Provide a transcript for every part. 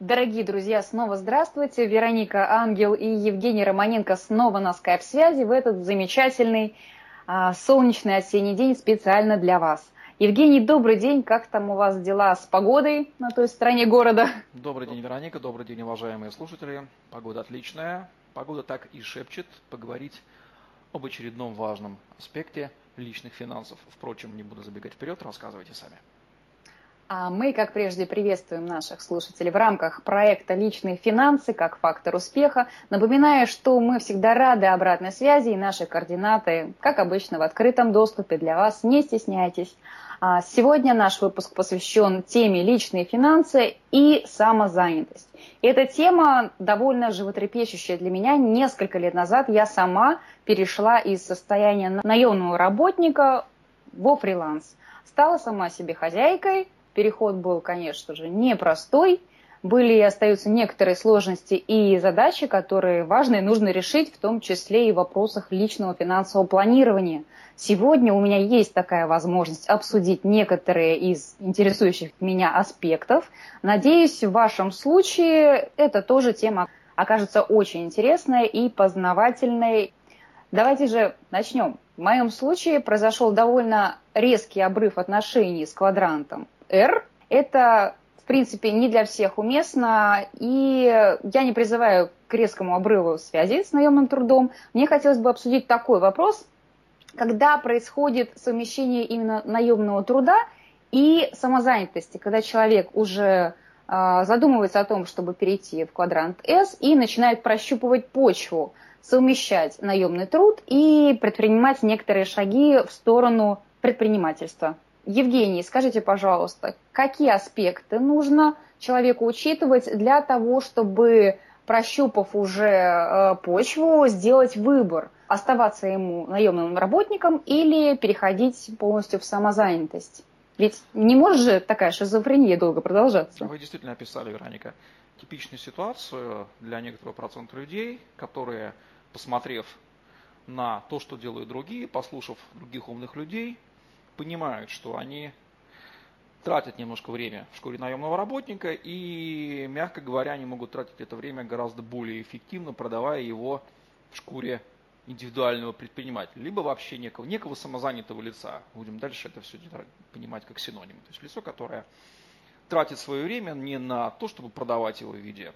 Дорогие друзья, снова здравствуйте. Вероника Ангел и Евгений Романенко снова на скайп-связи в этот замечательный а, солнечный осенний день специально для вас. Евгений, добрый день. Как там у вас дела с погодой на той стороне города? Добрый день, Вероника. Добрый день, уважаемые слушатели. Погода отличная. Погода так и шепчет поговорить об очередном важном аспекте личных финансов. Впрочем, не буду забегать вперед, рассказывайте сами. А мы, как прежде, приветствуем наших слушателей в рамках проекта «Личные финансы как фактор успеха». Напоминаю, что мы всегда рады обратной связи и наши координаты, как обычно, в открытом доступе для вас. Не стесняйтесь. А сегодня наш выпуск посвящен теме личные финансы и самозанятость. эта тема довольно животрепещущая для меня. Несколько лет назад я сама перешла из состояния наемного работника во фриланс. Стала сама себе хозяйкой, переход был, конечно же, непростой. Были и остаются некоторые сложности и задачи, которые важно и нужно решить, в том числе и в вопросах личного финансового планирования. Сегодня у меня есть такая возможность обсудить некоторые из интересующих меня аспектов. Надеюсь, в вашем случае это тоже тема окажется очень интересная и познавательной. Давайте же начнем. В моем случае произошел довольно резкий обрыв отношений с квадрантом. R. Это, в принципе, не для всех уместно, и я не призываю к резкому обрыву связи с наемным трудом. Мне хотелось бы обсудить такой вопрос, когда происходит совмещение именно наемного труда и самозанятости, когда человек уже э, задумывается о том, чтобы перейти в квадрант S и начинает прощупывать почву, совмещать наемный труд и предпринимать некоторые шаги в сторону предпринимательства. Евгений, скажите, пожалуйста, какие аспекты нужно человеку учитывать для того, чтобы, прощупав уже э, почву, сделать выбор, оставаться ему наемным работником или переходить полностью в самозанятость? Ведь не может же такая шизофрения долго продолжаться. Вы действительно описали, Вероника, типичную ситуацию для некоторого процента людей, которые, посмотрев на то, что делают другие, послушав других умных людей, понимают, что они тратят немножко время в шкуре наемного работника и, мягко говоря, они могут тратить это время гораздо более эффективно, продавая его в шкуре индивидуального предпринимателя, либо вообще некого, некого самозанятого лица. Будем дальше это все понимать как синоним. То есть лицо, которое тратит свое время не на то, чтобы продавать его в виде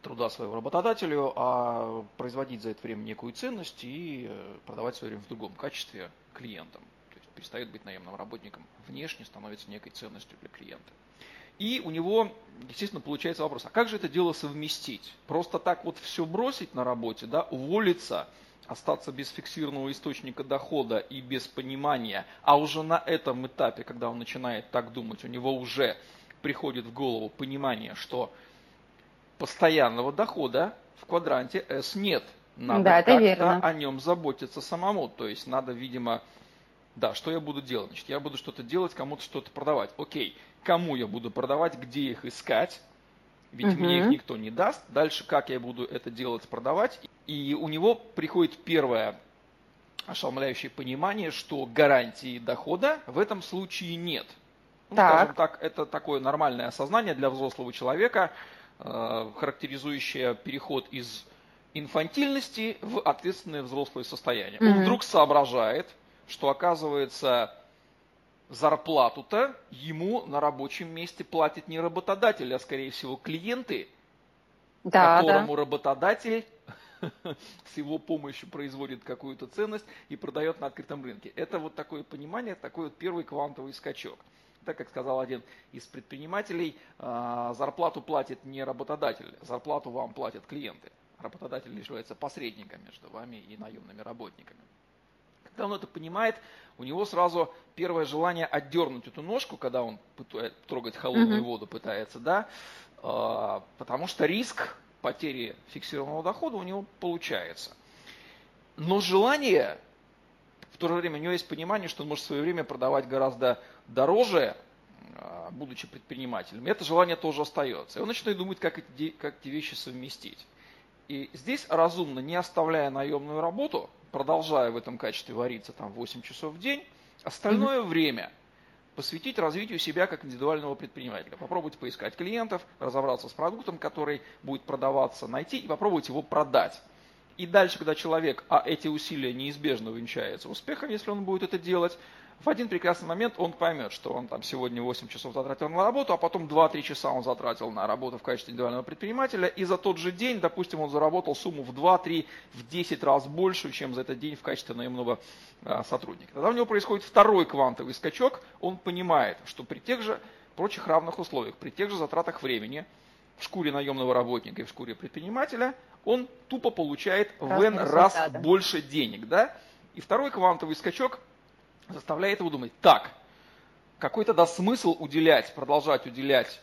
труда своего работодателю, а производить за это время некую ценность и э, продавать свое время в другом качестве клиентам перестает быть наемным работником, внешне становится некой ценностью для клиента. И у него, естественно, получается вопрос, а как же это дело совместить? Просто так вот все бросить на работе, да, уволиться, остаться без фиксированного источника дохода и без понимания, а уже на этом этапе, когда он начинает так думать, у него уже приходит в голову понимание, что постоянного дохода в квадранте S нет. Надо да, как-то о нем заботиться самому. То есть надо, видимо, да, что я буду делать? Значит, я буду что-то делать, кому-то что-то продавать. Окей, кому я буду продавать, где их искать? Ведь угу. мне их никто не даст. Дальше, как я буду это делать, продавать? И у него приходит первое ошеломляющее понимание, что гарантии дохода в этом случае нет. Ну, так. Скажем так, это такое нормальное осознание для взрослого человека, э, характеризующее переход из инфантильности в ответственное взрослое состояние. mm Он вдруг соображает, что оказывается зарплату-то ему на рабочем месте платит не работодатель, а скорее всего клиенты, да, которому да. работодатель с его помощью производит какую-то ценность и продает на открытом рынке. Это вот такое понимание, такой вот первый квантовый скачок. Так как сказал один из предпринимателей, а, зарплату платит не работодатель, зарплату вам платят клиенты. Работодатель является посредником между вами и наемными работниками. Когда он это понимает, у него сразу первое желание отдернуть эту ножку, когда он пытает, трогать холодную mm-hmm. воду пытается, да, э, потому что риск потери фиксированного дохода у него получается. Но желание, в то же время у него есть понимание, что он может в свое время продавать гораздо дороже, э, будучи предпринимателем. И это желание тоже остается. И он начинает думать, как эти, как эти вещи совместить. И здесь разумно, не оставляя наемную работу, продолжая в этом качестве вариться там 8 часов в день, остальное mm-hmm. время посвятить развитию себя как индивидуального предпринимателя. Попробуйте поискать клиентов, разобраться с продуктом, который будет продаваться, найти и попробовать его продать. И дальше, когда человек, а эти усилия неизбежно увенчаются успехом, если он будет это делать, в один прекрасный момент он поймет, что он там сегодня 8 часов затратил на работу, а потом 2-3 часа он затратил на работу в качестве индивидуального предпринимателя, и за тот же день, допустим, он заработал сумму в 2-3, в 10 раз больше, чем за этот день в качестве наемного а, сотрудника. Тогда у него происходит второй квантовый скачок, он понимает, что при тех же прочих равных условиях, при тех же затратах времени, в шкуре наемного работника и в шкуре предпринимателя, он тупо получает в N раз больше денег. Да? И второй квантовый скачок заставляет его думать, так, какой тогда смысл уделять, продолжать уделять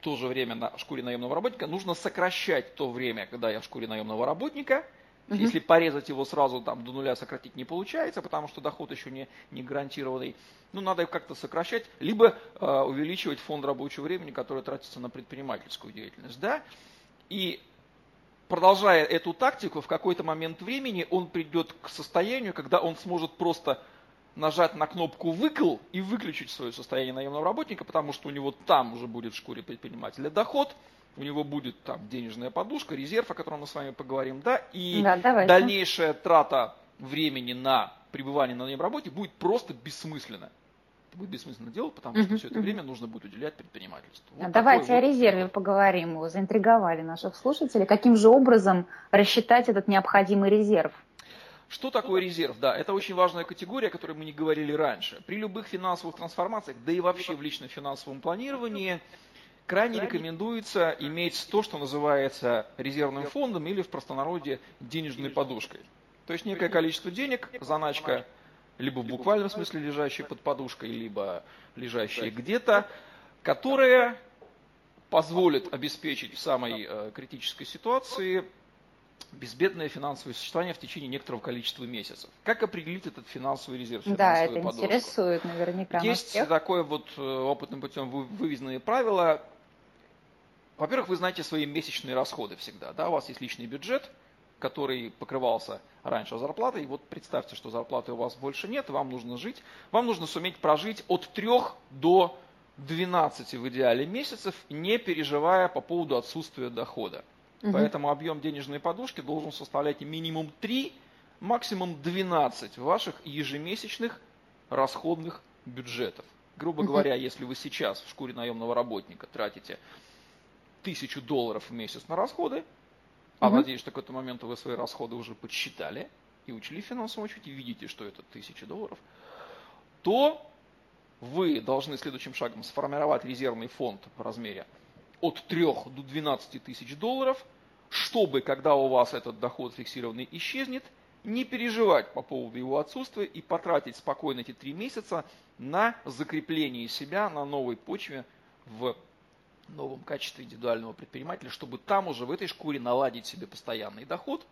то же время на шкуре наемного работника, нужно сокращать то время, когда я в шкуре наемного работника. Угу. Если порезать его сразу там, до нуля сократить не получается, потому что доход еще не, не гарантированный, ну, надо его как-то сокращать, либо э, увеличивать фонд рабочего времени, который тратится на предпринимательскую деятельность. Да? И продолжая эту тактику, в какой-то момент времени он придет к состоянию, когда он сможет просто нажать на кнопку «выкл» и выключить свое состояние наемного работника, потому что у него там уже будет в шкуре предпринимателя доход, у него будет там денежная подушка, резерв, о котором мы с вами поговорим, да, и да, дальнейшая трата времени на пребывание на наемной работе будет просто бессмысленна. Это будет бессмысленно делать, потому что все это время нужно будет уделять предпринимательству. Вот Давайте о резерве вот... поговорим. Вы заинтриговали наших слушателей. Каким же образом рассчитать этот необходимый резерв? Что такое резерв? Да, это очень важная категория, о которой мы не говорили раньше. При любых финансовых трансформациях, да и вообще в личном финансовом планировании, крайне рекомендуется иметь то, что называется резервным фондом или в простонародье денежной подушкой. То есть некое количество денег, заначка, либо в буквальном смысле лежащая под подушкой, либо лежащая где-то, которая позволит обеспечить в самой э, критической ситуации безбедное финансовое существование в течение некоторого количества месяцев. Как определить этот финансовый резерв? Да, это подушку? интересует наверняка. Есть всех. такое вот э, опытным путем выведенные правила. Во-первых, вы знаете свои месячные расходы всегда. Да? У вас есть личный бюджет, который покрывался раньше зарплатой. И вот представьте, что зарплаты у вас больше нет, вам нужно жить. Вам нужно суметь прожить от 3 до 12 в идеале месяцев, не переживая по поводу отсутствия дохода. Угу. Поэтому объем денежной подушки должен составлять минимум 3, максимум 12 ваших ежемесячных расходных бюджетов. Грубо угу. говоря, если вы сейчас в шкуре наемного работника тратите тысячу долларов в месяц на расходы, а угу. надеюсь, что к этому моменту вы свои расходы уже подсчитали и учли в финансовом учете, видите, что это тысяча долларов, то вы должны следующим шагом сформировать резервный фонд в размере от 3 до 12 тысяч долларов, чтобы, когда у вас этот доход фиксированный исчезнет, не переживать по поводу его отсутствия и потратить спокойно эти три месяца на закрепление себя на новой почве в новом качестве индивидуального предпринимателя, чтобы там уже в этой шкуре наладить себе постоянный доход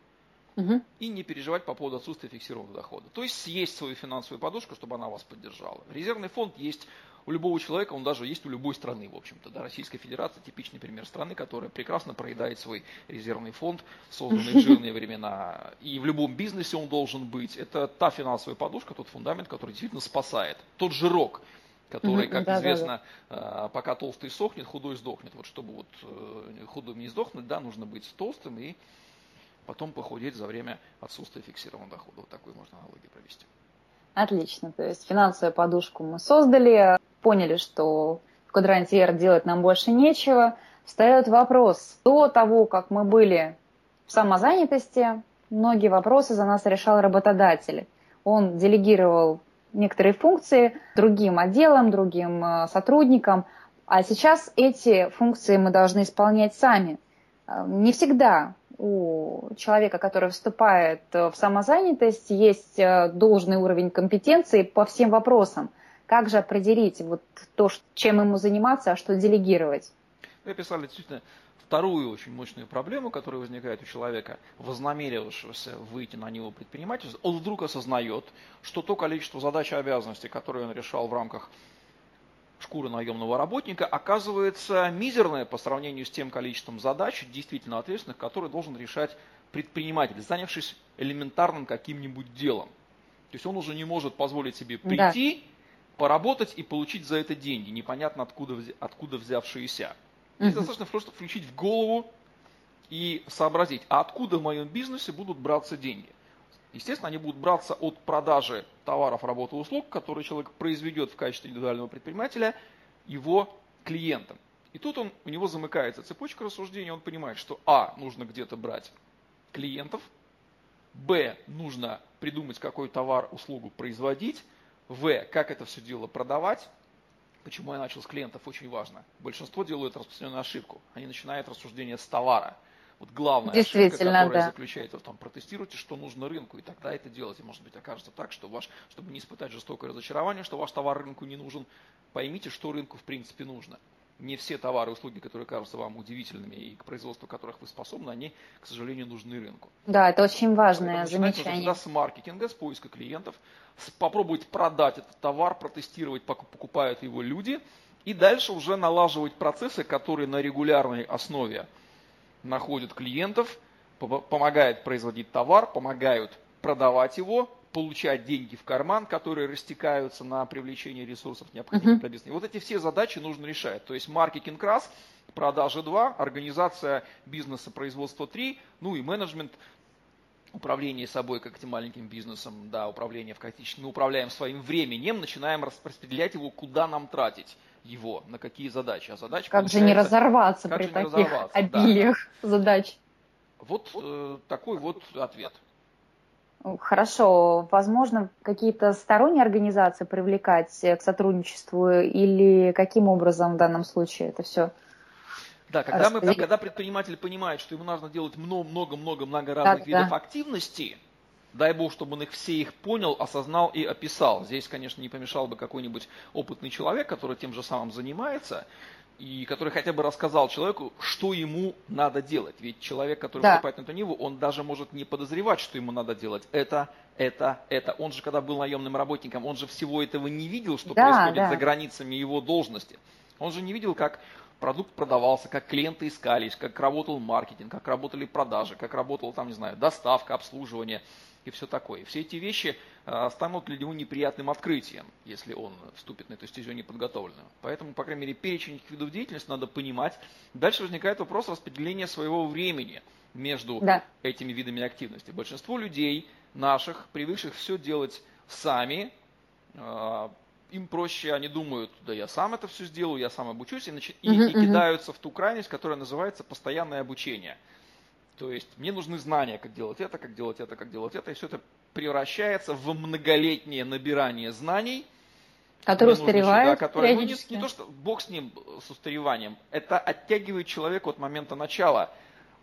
угу. и не переживать по поводу отсутствия фиксированного дохода. То есть съесть свою финансовую подушку, чтобы она вас поддержала. Резервный фонд есть у любого человека, он даже есть у любой страны, в общем-то. Да, Российская Федерация типичный пример страны, которая прекрасно проедает свой резервный фонд, созданный в жирные времена. И в любом бизнесе он должен быть. Это та финансовая подушка, тот фундамент, который действительно спасает. Тот жирок, который, как да, известно, да, да. пока толстый сохнет, худой сдохнет. Вот чтобы вот э, худым не сдохнуть, да, нужно быть толстым и потом похудеть за время отсутствия фиксированного дохода. Вот такую можно аналогию провести. Отлично. То есть финансовую подушку мы создали, поняли, что в квадранте R делать нам больше нечего. Встает вопрос. До того, как мы были в самозанятости, многие вопросы за нас решал работодатель. Он делегировал некоторые функции другим отделам, другим э, сотрудникам, а сейчас эти функции мы должны исполнять сами. Э, не всегда у человека, который вступает э, в самозанятость, есть э, должный уровень компетенции по всем вопросам. Как же определить вот то, чем ему заниматься, а что делегировать? Вы описали действительно вторую очень мощную проблему, которая возникает у человека, вознамерившегося выйти на него предпринимательство. Он вдруг осознает, что то количество задач и обязанностей, которые он решал в рамках шкуры наемного работника оказывается мизерная по сравнению с тем количеством задач, действительно ответственных, которые должен решать предприниматель, занявшись элементарным каким-нибудь делом. То есть он уже не может позволить себе прийти, поработать и получить за это деньги, непонятно откуда, откуда взявшиеся. Здесь достаточно просто включить в голову и сообразить, а откуда в моем бизнесе будут браться деньги. Естественно, они будут браться от продажи товаров, работы, услуг, которые человек произведет в качестве индивидуального предпринимателя его клиентам. И тут он, у него замыкается цепочка рассуждений, он понимает, что А, нужно где-то брать клиентов, Б, нужно придумать, какой товар, услугу производить, В, как это все дело продавать, Почему я начал с клиентов, очень важно. Большинство делают распространенную ошибку. Они начинают рассуждение с товара. Вот главная ошибка, которая да. заключается в том, протестируйте, что нужно рынку, и тогда это делайте. Может быть, окажется так, что ваш, чтобы не испытать жестокое разочарование, что ваш товар рынку не нужен, поймите, что рынку в принципе нужно. Не все товары и услуги, которые кажутся вам удивительными и к производству которых вы способны, они, к сожалению, нужны рынку. Да, это очень важное замечание. Всегда с маркетинга, с поиска клиентов, попробовать продать этот товар, протестировать, покупают его люди, и дальше уже налаживать процессы, которые на регулярной основе находят клиентов, помогают производить товар, помогают продавать его, получать деньги в карман, которые растекаются на привлечение ресурсов, необходимых для бизнеса. вот эти все задачи нужно решать. То есть маркетинг раз, продажи два, организация бизнеса, производство три, ну и менеджмент, управление собой как этим маленьким бизнесом, да, управление в хаотичном, мы управляем своим временем, начинаем распределять его, куда нам тратить его, на какие задачи. А задача как же не разорваться при таких разорваться, обилиях да. задач? Вот э, такой вот ответ. Хорошо. Возможно, какие-то сторонние организации привлекать к сотрудничеству или каким образом в данном случае это все? Да, когда, мы, когда предприниматель понимает, что ему нужно делать много-много-много много разных да, видов да. активности, дай бог, чтобы он их все их понял, осознал и описал. Здесь, конечно, не помешал бы какой-нибудь опытный человек, который тем же самым занимается, и который хотя бы рассказал человеку, что ему надо делать. Ведь человек, который да. вступает на эту ниву, он даже может не подозревать, что ему надо делать. Это, это, это. Он же, когда был наемным работником, он же всего этого не видел, что да, происходит да. за границами его должности. Он же не видел, как продукт продавался, как клиенты искались, как работал маркетинг, как работали продажи, как работала там, не знаю, доставка, обслуживание и все такое. Все эти вещи а, станут для него неприятным открытием, если он вступит на эту стезю неподготовленную. Поэтому, по крайней мере, перечень этих видов деятельности надо понимать. Дальше возникает вопрос распределения своего времени между да. этими видами активности. Большинство людей наших, привыкших все делать сами, а, им проще, они думают, да я сам это все сделаю, я сам обучусь, и, начи- и, и кидаются в ту крайность, которая называется постоянное обучение – то есть мне нужны знания, как делать это, как делать это, как делать это, и все это превращается в многолетнее набирание знаний, Которые устаревают да, которые, ну, не, не то, что бог с ним, с устареванием, это оттягивает человека от момента начала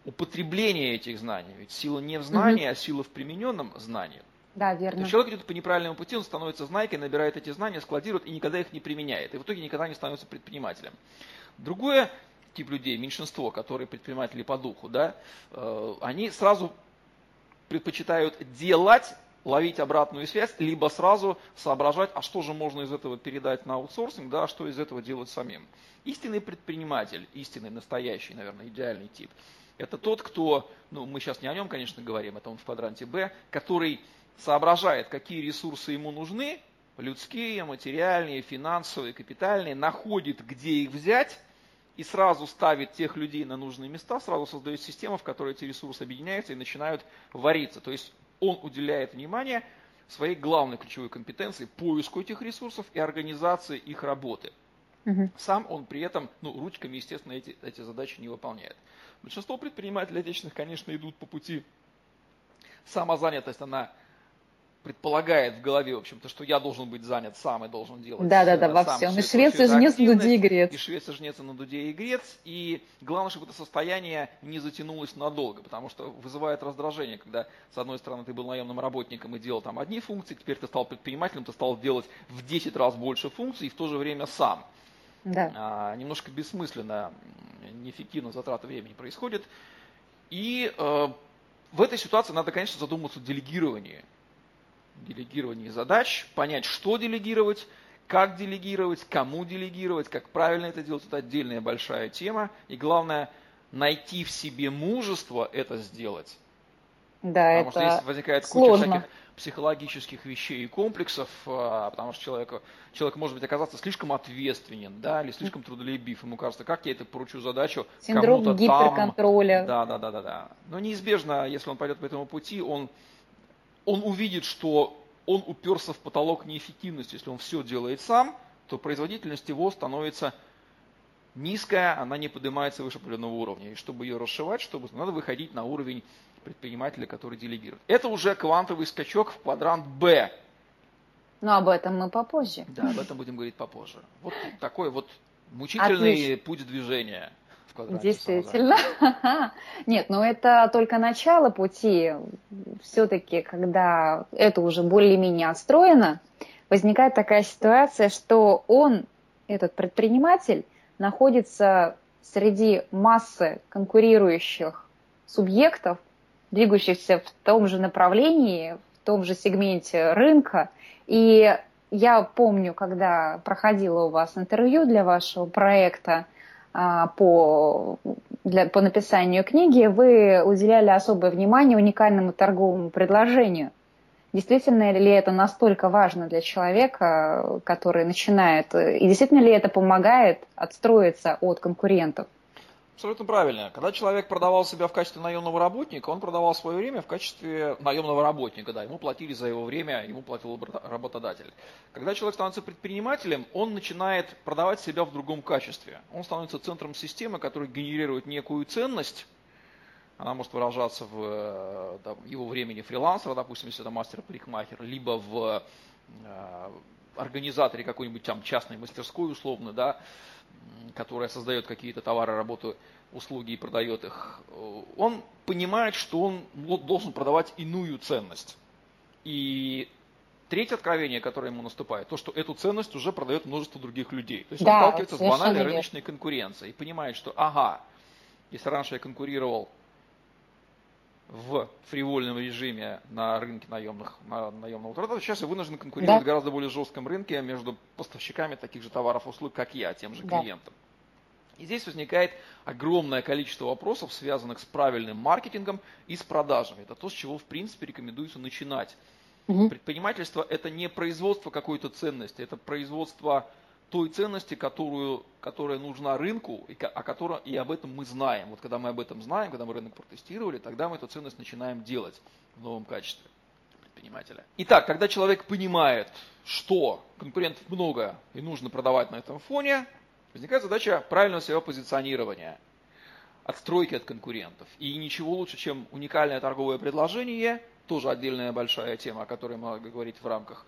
употребления этих знаний. Ведь сила не в знании, угу. а сила в примененном знании. Да, верно. То человек идет по неправильному пути, он становится знайкой, набирает эти знания, складирует и никогда их не применяет. И в итоге никогда не становится предпринимателем. Другое тип людей, меньшинство, которые предприниматели по духу, да, э, они сразу предпочитают делать, ловить обратную связь, либо сразу соображать, а что же можно из этого передать на аутсорсинг, да, а что из этого делать самим. Истинный предприниматель, истинный, настоящий, наверное, идеальный тип, это тот, кто, ну мы сейчас не о нем, конечно, говорим, это он в квадранте Б, который соображает, какие ресурсы ему нужны, людские, материальные, финансовые, капитальные, находит, где их взять, и сразу ставит тех людей на нужные места, сразу создает систему, в которой эти ресурсы объединяются и начинают вариться. То есть он уделяет внимание своей главной ключевой компетенции поиску этих ресурсов и организации их работы. Угу. Сам он при этом, ну, ручками, естественно, эти, эти задачи не выполняет. Большинство предпринимателей отечественных, конечно, идут по пути самозанятость, она предполагает в голове, в общем-то, что я должен быть занят сам и должен делать Да, да, да, во всем. И Швеция жнец на дуде и грец. И Швеция жнец на дуде и грец. И главное, чтобы это состояние не затянулось надолго, потому что вызывает раздражение, когда, с одной стороны, ты был наемным работником и делал там одни функции, теперь ты стал предпринимателем, ты стал делать в 10 раз больше функций и в то же время сам. Да. А, немножко бессмысленно, неэффективно затрата времени происходит. И э, в этой ситуации надо, конечно, задуматься о делегировании делегировании задач, понять, что делегировать, как делегировать, кому делегировать, как правильно это делать, это отдельная большая тема. И главное, найти в себе мужество это сделать. Да, потому это что здесь возникает сложно. куча всяких психологических вещей и комплексов, а, потому что человек, человек может быть оказаться слишком ответственен, да, или слишком трудолюбив. Ему кажется, как я это поручу задачу Синдром кому-то гиперконтроля. там. Да, да, да, да, да. Но неизбежно, если он пойдет по этому пути, он, он увидит, что он уперся в потолок неэффективности. Если он все делает сам, то производительность его становится низкая, она не поднимается выше определенного уровня. И чтобы ее расшивать, чтобы надо выходить на уровень предпринимателя, который делегирует. Это уже квантовый скачок в квадрант Б. Но об этом мы попозже. Да, об этом будем говорить попозже. Вот такой вот мучительный Отлично. путь движения в квадранте Действительно. Нет, но это только начало пути. Все-таки, когда это уже более-менее отстроено, возникает такая ситуация, что он, этот предприниматель, находится среди массы конкурирующих субъектов, двигающихся в том же направлении, в том же сегменте рынка. И я помню, когда проходила у вас интервью для вашего проекта по, для, по написанию книги, вы уделяли особое внимание уникальному торговому предложению. Действительно ли это настолько важно для человека, который начинает, и действительно ли это помогает отстроиться от конкурентов? Абсолютно правильно. Когда человек продавал себя в качестве наемного работника, он продавал свое время в качестве наемного работника, да, ему платили за его время, ему платил работодатель. Когда человек становится предпринимателем, он начинает продавать себя в другом качестве. Он становится центром системы, которая генерирует некую ценность, она может выражаться в там, его времени фрилансера, допустим, если это мастер-парикмахер, либо в э, организаторе какой-нибудь там частной мастерской условно, да, которая создает какие-то товары, работу, услуги и продает их, он понимает, что он должен продавать иную ценность. И третье откровение, которое ему наступает, то, что эту ценность уже продает множество других людей. То есть да, он сталкивается с банальной верно. рыночной конкуренцией и понимает, что ага, если раньше я конкурировал в фривольном режиме на рынке наемных, на, наемного труда, сейчас я вынужден конкурировать да. в гораздо более жестком рынке между поставщиками таких же товаров и услуг, как я, тем же да. клиентам. И здесь возникает огромное количество вопросов, связанных с правильным маркетингом и с продажами. Это то, с чего, в принципе, рекомендуется начинать. Угу. Предпринимательство – это не производство какой-то ценности, это производство той ценности, которую, которая нужна рынку, и, о которой, и об этом мы знаем. Вот когда мы об этом знаем, когда мы рынок протестировали, тогда мы эту ценность начинаем делать в новом качестве предпринимателя. Итак, когда человек понимает, что конкурентов много и нужно продавать на этом фоне, возникает задача правильного своего позиционирования, отстройки от конкурентов. И ничего лучше, чем уникальное торговое предложение, тоже отдельная большая тема, о которой мы говорить в рамках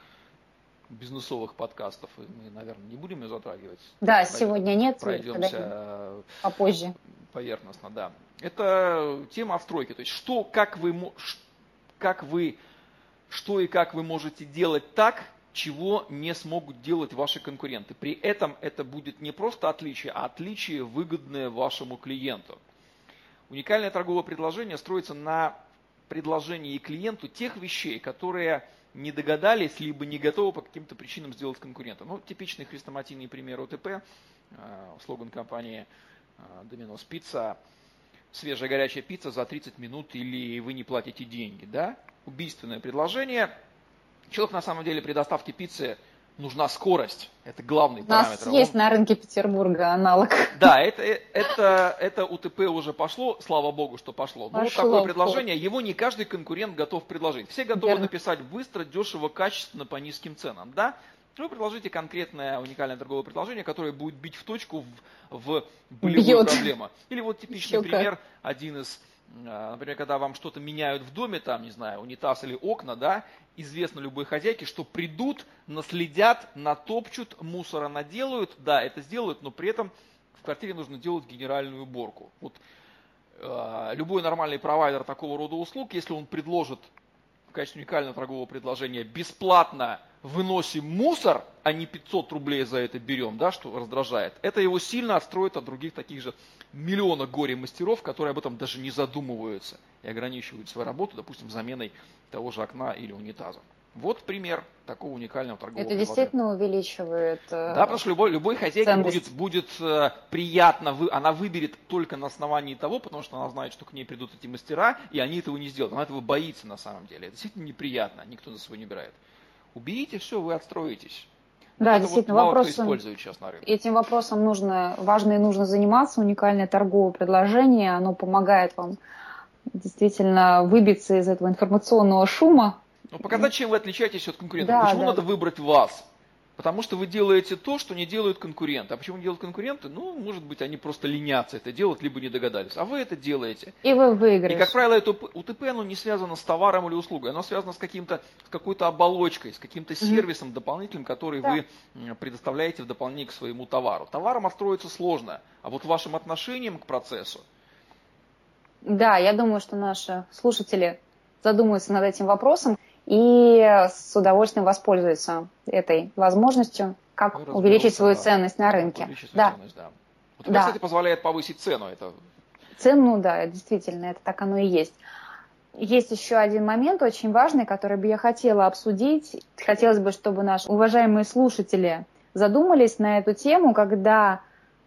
бизнесовых подкастов. Мы, наверное, не будем ее затрагивать. Да, Пройдем, сегодня нет. Пройдемся попозже. Поверхностно, да. Это тема отстройки. То есть, что, как вы, как вы, что и как вы можете делать так, чего не смогут делать ваши конкуренты. При этом это будет не просто отличие, а отличие, выгодное вашему клиенту. Уникальное торговое предложение строится на предложении клиенту тех вещей, которые не догадались, либо не готовы по каким-то причинам сделать конкурента. Ну, типичный хрестоматийный пример ОТП, э, слоган компании э, Domino's Pizza, свежая горячая пицца за 30 минут или вы не платите деньги, да? Убийственное предложение. Человек на самом деле при доставке пиццы нужна скорость. Это главный У параметр. У нас есть Он... на рынке Петербурга аналог. Да, это, это, это УТП уже пошло, слава богу, что пошло. Но пошло, вот такое предложение, его не каждый конкурент готов предложить. Все готовы Верно. написать быстро, дешево, качественно, по низким ценам. Да? Вы предложите конкретное уникальное торговое предложение, которое будет бить в точку в, в болевую Бьет. проблему. Или вот типичный Еще пример, один из Например, когда вам что-то меняют в доме, там, не знаю, унитаз или окна, да, известно любой хозяйке, что придут, наследят, натопчут, мусора наделают, да, это сделают, но при этом в квартире нужно делать генеральную уборку. Вот э, любой нормальный провайдер такого рода услуг, если он предложит в качестве уникального торгового предложения бесплатно выносим мусор, а не 500 рублей за это берем, да, что раздражает, это его сильно отстроит от других таких же миллиона горе-мастеров, которые об этом даже не задумываются и ограничивают свою работу, допустим, заменой того же окна или унитаза. Вот пример такого уникального торгового Это действительно увеличивает э, Да, потому что любой, любой хозяйке будет, будет э, приятно, вы, она выберет только на основании того, потому что она знает, что к ней придут эти мастера, и они этого не сделают. Она этого боится на самом деле. Это действительно неприятно, никто за собой не убирает. Уберите все, вы отстроитесь. Да, это действительно, вот вопросом, использует сейчас на рынке. Этим вопросом нужно, важно и нужно заниматься. Уникальное торговое предложение, оно помогает вам действительно выбиться из этого информационного шума, ну, показать, чем вы отличаетесь от конкурентов. Да, Почему да. надо выбрать вас? Потому что вы делаете то, что не делают конкуренты. А почему не делают конкуренты? Ну, может быть, они просто ленятся это делать, либо не догадались. А вы это делаете. И вы выиграете. И, как правило, это УТП оно не связано с товаром или услугой. Оно связано с, каким-то, с какой-то оболочкой, с каким-то сервисом mm-hmm. дополнительным, который да. вы предоставляете в дополнение к своему товару. Товаром отстроиться сложно, а вот вашим отношением к процессу. Да, я думаю, что наши слушатели задумаются над этим вопросом и с удовольствием воспользуются этой возможностью, как ну, увеличить свою да. ценность на рынке. Да. Ценность, да. Вот это, да. кстати, позволяет повысить цену. Это... Цену, да, действительно, это так оно и есть. Есть еще один момент очень важный, который бы я хотела обсудить. Хотелось бы, чтобы наши уважаемые слушатели задумались на эту тему, когда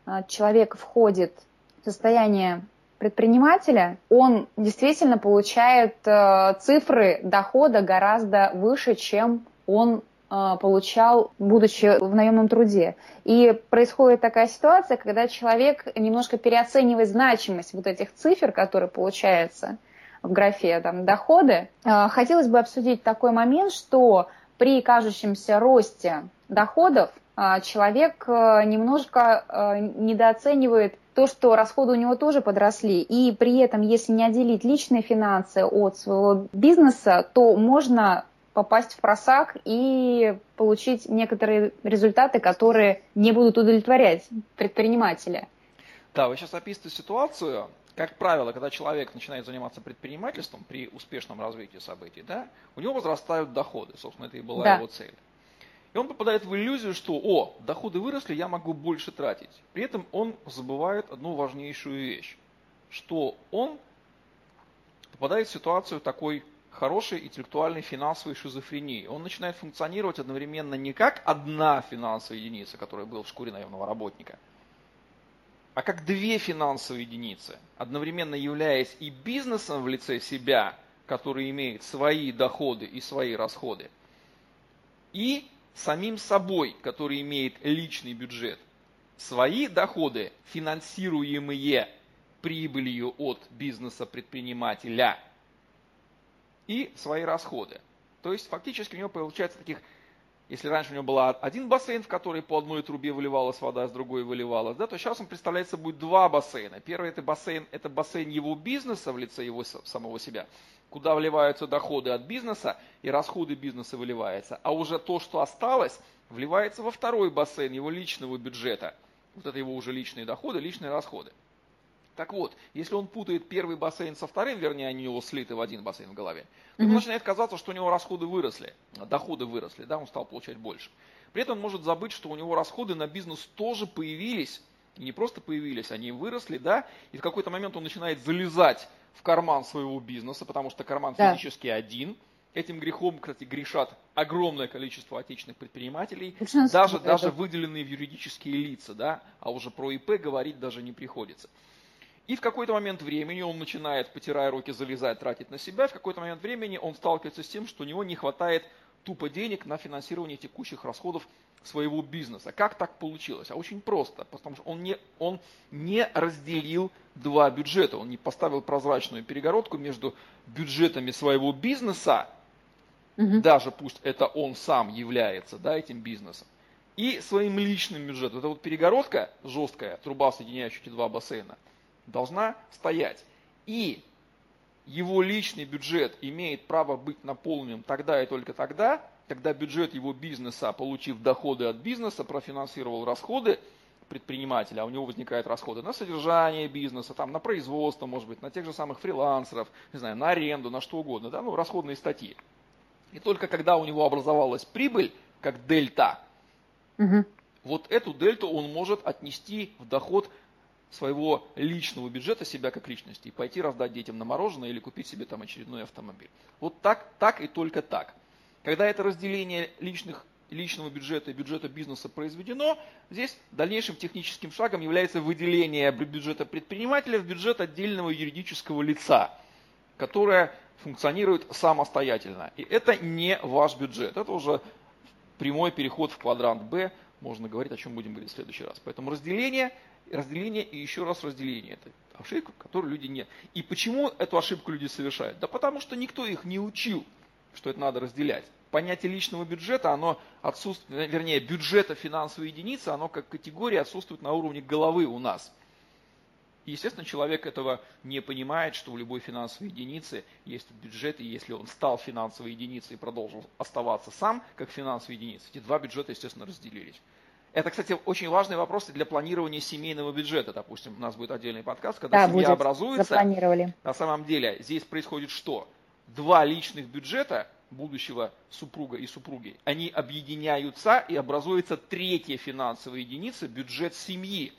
а, человек входит в состояние предпринимателя, он действительно получает э, цифры дохода гораздо выше, чем он э, получал, будучи в наемном труде. И происходит такая ситуация, когда человек немножко переоценивает значимость вот этих цифр, которые получаются в графе там, доходы. Э, хотелось бы обсудить такой момент, что при кажущемся росте доходов человек э, немножко э, недооценивает то, что расходы у него тоже подросли, и при этом, если не отделить личные финансы от своего бизнеса, то можно попасть в просак и получить некоторые результаты, которые не будут удовлетворять предпринимателя. Да, вы сейчас описываете ситуацию, как правило, когда человек начинает заниматься предпринимательством при успешном развитии событий, да, у него возрастают доходы. Собственно, это и была да. его цель. И он попадает в иллюзию, что, о, доходы выросли, я могу больше тратить. При этом он забывает одну важнейшую вещь, что он попадает в ситуацию такой хорошей интеллектуальной финансовой шизофрении. Он начинает функционировать одновременно не как одна финансовая единица, которая была в шкуре наемного работника, а как две финансовые единицы, одновременно являясь и бизнесом в лице себя, который имеет свои доходы и свои расходы, и самим собой, который имеет личный бюджет, свои доходы, финансируемые прибылью от бизнеса предпринимателя, и свои расходы. То есть фактически у него получается таких, если раньше у него был один бассейн, в который по одной трубе выливалась вода, с другой выливалась, да, то сейчас он представляется будет два бассейна. Первый это бассейн, это бассейн его бизнеса в лице его самого себя куда вливаются доходы от бизнеса и расходы бизнеса выливаются, а уже то, что осталось, вливается во второй бассейн его личного бюджета. Вот это его уже личные доходы, личные расходы. Так вот, если он путает первый бассейн со вторым, вернее, они у него слиты в один бассейн в голове, то mm-hmm. начинает казаться, что у него расходы выросли, доходы выросли, да, он стал получать больше. При этом он может забыть, что у него расходы на бизнес тоже появились, и не просто появились, они выросли, да, и в какой-то момент он начинает залезать в карман своего бизнеса, потому что карман да. физически один. Этим грехом, кстати, грешат огромное количество отечественных предпринимателей, даже, даже выделенные в юридические лица, да, а уже про ИП говорить даже не приходится. И в какой-то момент времени он начинает, потирая руки, залезать, тратить на себя. В какой-то момент времени он сталкивается с тем, что у него не хватает тупо денег на финансирование текущих расходов своего бизнеса. Как так получилось? А очень просто, потому что он не, он не разделил два бюджета, он не поставил прозрачную перегородку между бюджетами своего бизнеса, угу. даже пусть это он сам является да, этим бизнесом, и своим личным бюджетом. Эта вот перегородка жесткая, труба, соединяющая эти два бассейна, должна стоять. И его личный бюджет имеет право быть наполненным тогда и только тогда, когда бюджет его бизнеса, получив доходы от бизнеса, профинансировал расходы предпринимателя, а у него возникают расходы на содержание бизнеса, там, на производство, может быть, на тех же самых фрилансеров, не знаю, на аренду, на что угодно, да, ну, расходные статьи. И только когда у него образовалась прибыль, как дельта, угу. вот эту дельту он может отнести в доход своего личного бюджета себя как личности и пойти раздать детям на мороженое или купить себе там очередной автомобиль. Вот так, так и только так. Когда это разделение личных, личного бюджета и бюджета бизнеса произведено, здесь дальнейшим техническим шагом является выделение бюджета предпринимателя в бюджет отдельного юридического лица, которое функционирует самостоятельно. И это не ваш бюджет, это уже прямой переход в квадрант Б, можно говорить, о чем будем говорить в следующий раз. Поэтому разделение, разделение и еще раз разделение. Это ошибка, которую люди нет. И почему эту ошибку люди совершают? Да потому что никто их не учил, что это надо разделять. Понятие личного бюджета, оно отсутствует, вернее, бюджета финансовой единицы, оно как категория отсутствует на уровне головы у нас. И, естественно, человек этого не понимает, что у любой финансовой единицы есть бюджет, и если он стал финансовой единицей и продолжил оставаться сам как финансовая единица, эти два бюджета, естественно, разделились. Это, кстати, очень важный вопрос для планирования семейного бюджета. Допустим, у нас будет отдельный подкаст, когда да, семья будет. образуется. Запланировали. На самом деле здесь происходит что? Два личных бюджета будущего супруга и супруги, они объединяются и образуется третья финансовая единица, бюджет семьи.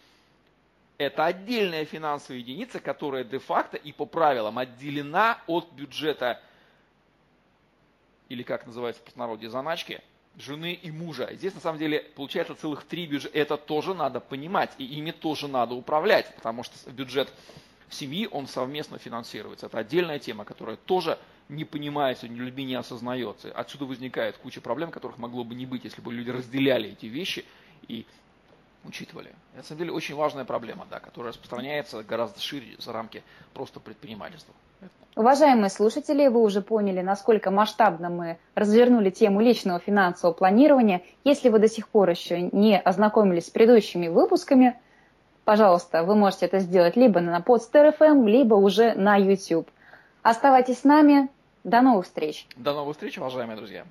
Это отдельная финансовая единица, которая де-факто и по правилам отделена от бюджета, или как называется в простонародье, заначки, жены и мужа. Здесь на самом деле получается целых три бюджета. Это тоже надо понимать, и ими тоже надо управлять, потому что бюджет семьи, он совместно финансируется. Это отдельная тема, которая тоже не понимается, ни людьми не осознается. Отсюда возникает куча проблем, которых могло бы не быть, если бы люди разделяли эти вещи и учитывали. Это, на самом деле, очень важная проблема, да, которая распространяется гораздо шире за рамки просто предпринимательства. Уважаемые слушатели, вы уже поняли, насколько масштабно мы развернули тему личного финансового планирования. Если вы до сих пор еще не ознакомились с предыдущими выпусками, пожалуйста, вы можете это сделать либо на Podster.fm, либо уже на YouTube. Оставайтесь с нами. До новых встреч. До новых встреч, уважаемые друзья.